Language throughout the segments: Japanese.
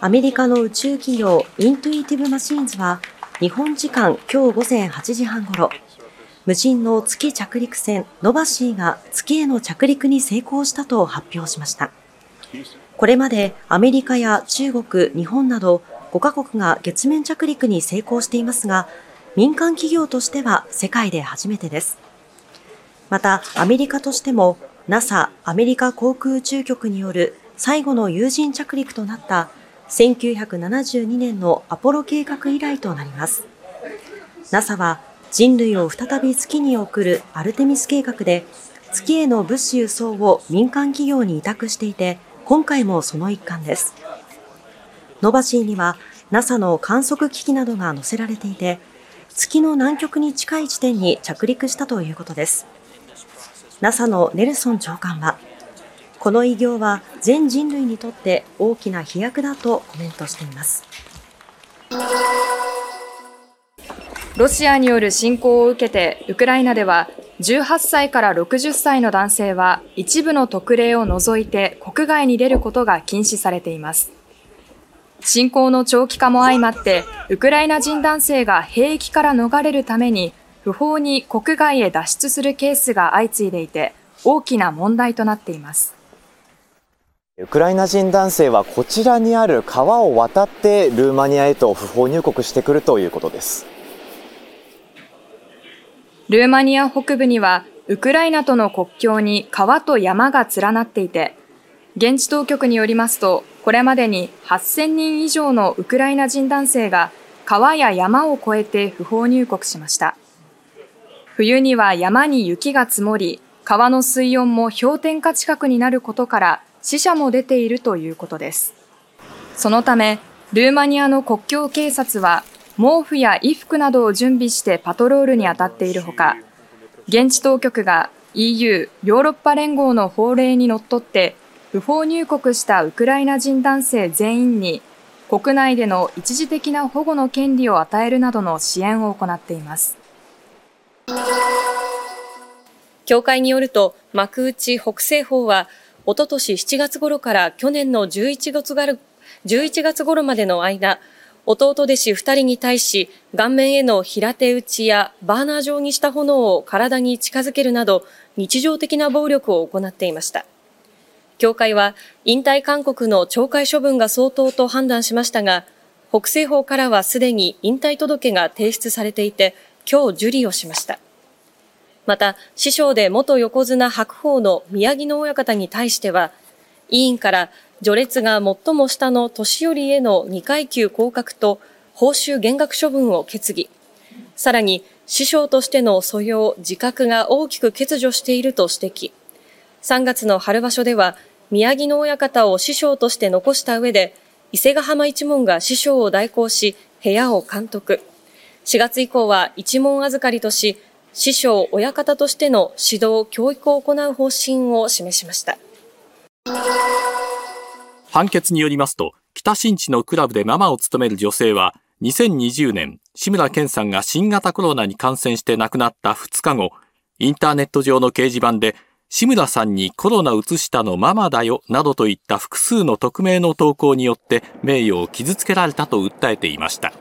アメリカの宇宙企業イントゥイティブマシーンズは日本時間今日午前8時半ごろ、無人の月着陸船ノバシーが月への着陸に成功したと発表しました。これまでアメリカや中国、日本など5カ国が月面着陸に成功していますが、民間企業としては世界で初めてです。また、アメリカとしても NASA アメリカ航空宇宙局による最後の有人着陸となった1972年のアポロ計画以来となります。NASA は人類を再び月に送るアルテミス計画で月への物資輸送を民間企業に委託していて今回もその一環です。ノバシーには NASA の観測機器などが載せられていて月の南極に近い地点に着陸したということです。NASA のネルソン長官はこの偉業は全人類にとって大きな飛躍だとコメントしています。ロシアによる侵攻を受けて、ウクライナでは18歳から60歳の男性は一部の特例を除いて国外に出ることが禁止されています。侵攻の長期化も相まって、ウクライナ人男性が兵役から逃れるために不法に国外へ脱出するケースが相次いでいて、大きな問題となっています。ウクライナ人男性はこちらにある川を渡ってルーマニアへと不法入国してくるということです。ルーマニア北部にはウクライナとの国境に川と山が連なっていて、現地当局によりますと、これまでに8000人以上のウクライナ人男性が川や山を越えて不法入国しました。冬には山に雪が積もり、川の水温も氷点下近くになることから死者も出ているということです。そのため、ルーマニアの国境警察は、毛布や衣服などを準備してパトロールに当たっているほか、現地当局が EU= ヨーロッパ連合の法令にのっとって、不法入国したウクライナ人男性全員に、国内での一時的な保護の権利を与えるなどの支援を行っています。協会によると、幕内北西方は、おととし7月頃から去年の11月が11月頃までの間、弟弟子2人に対し、顔面への平手打ちやバーナー状にした炎を体に近づけるなど、日常的な暴力を行っていました。協会は、引退勧告の懲戒処分が相当と判断しましたが、北西方からはすでに引退届が提出されていて、今日受理をしました。また、師匠で元横綱白鵬の宮城野親方に対しては、委員から序列が最も下の年寄りへの2階級降格と報酬減額処分を決議。さらに、師匠としての素養、自覚が大きく欠如していると指摘。3月の春場所では、宮城野親方を師匠として残した上で、伊勢ヶ浜一門が師匠を代行し、部屋を監督。4月以降は一門預かりとし、師匠、親方としての指導、教育を行う方針を示しました。判決によりますと、北新地のクラブでママを務める女性は、2020年、志村けんさんが新型コロナに感染して亡くなった2日後、インターネット上の掲示板で、志村さんにコロナ移したのママだよ、などといった複数の匿名の投稿によって名誉を傷つけられたと訴えていました。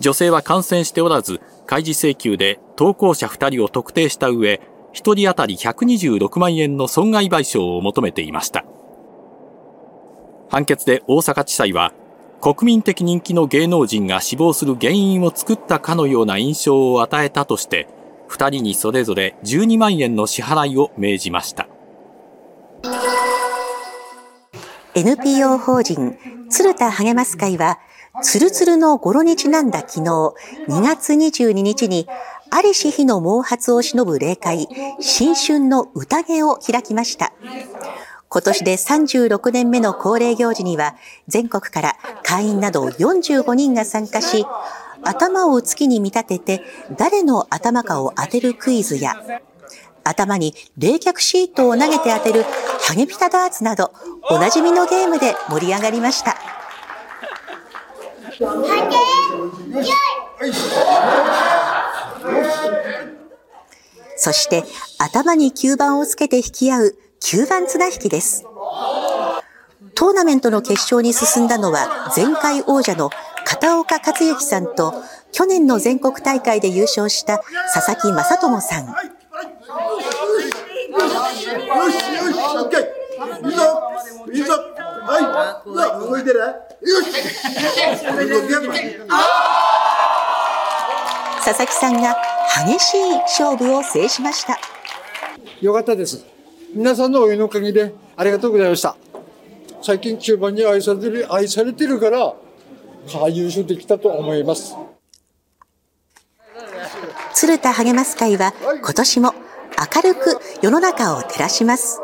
女性は感染しておらず、開示請求で投稿者2人を特定した上、1人当たり126万円の損害賠償を求めていました。判決で大阪地裁は、国民的人気の芸能人が死亡する原因を作ったかのような印象を与えたとして、2人にそれぞれ12万円の支払いを命じました。NPO 法人鶴田励ます会はつるつるの語呂にちなんだ昨日、2月22日に、ありし日の毛髪を忍ぶ霊界、新春の宴を開きました。今年で36年目の恒例行事には、全国から会員など45人が参加し、頭を月に見立てて、誰の頭かを当てるクイズや、頭に冷却シートを投げて当てるハゲピタダーツなど、おなじみのゲームで盛り上がりました。そして頭に吸盤をつけて引き合う吸盤綱引きです。トーナメントの決勝に進んだのは前回王者の片岡克之さんと去年の全国大会で優勝した佐々木正智さん。はい、てる？よし佐々木さんが激しい勝負を制しました。よかったです。皆さんの応援のおかげでありがとうございました。最近9番に愛されてる、愛されてるから、優勝できたと思います。鶴田励ます会は今年も明るく世の中を照らします。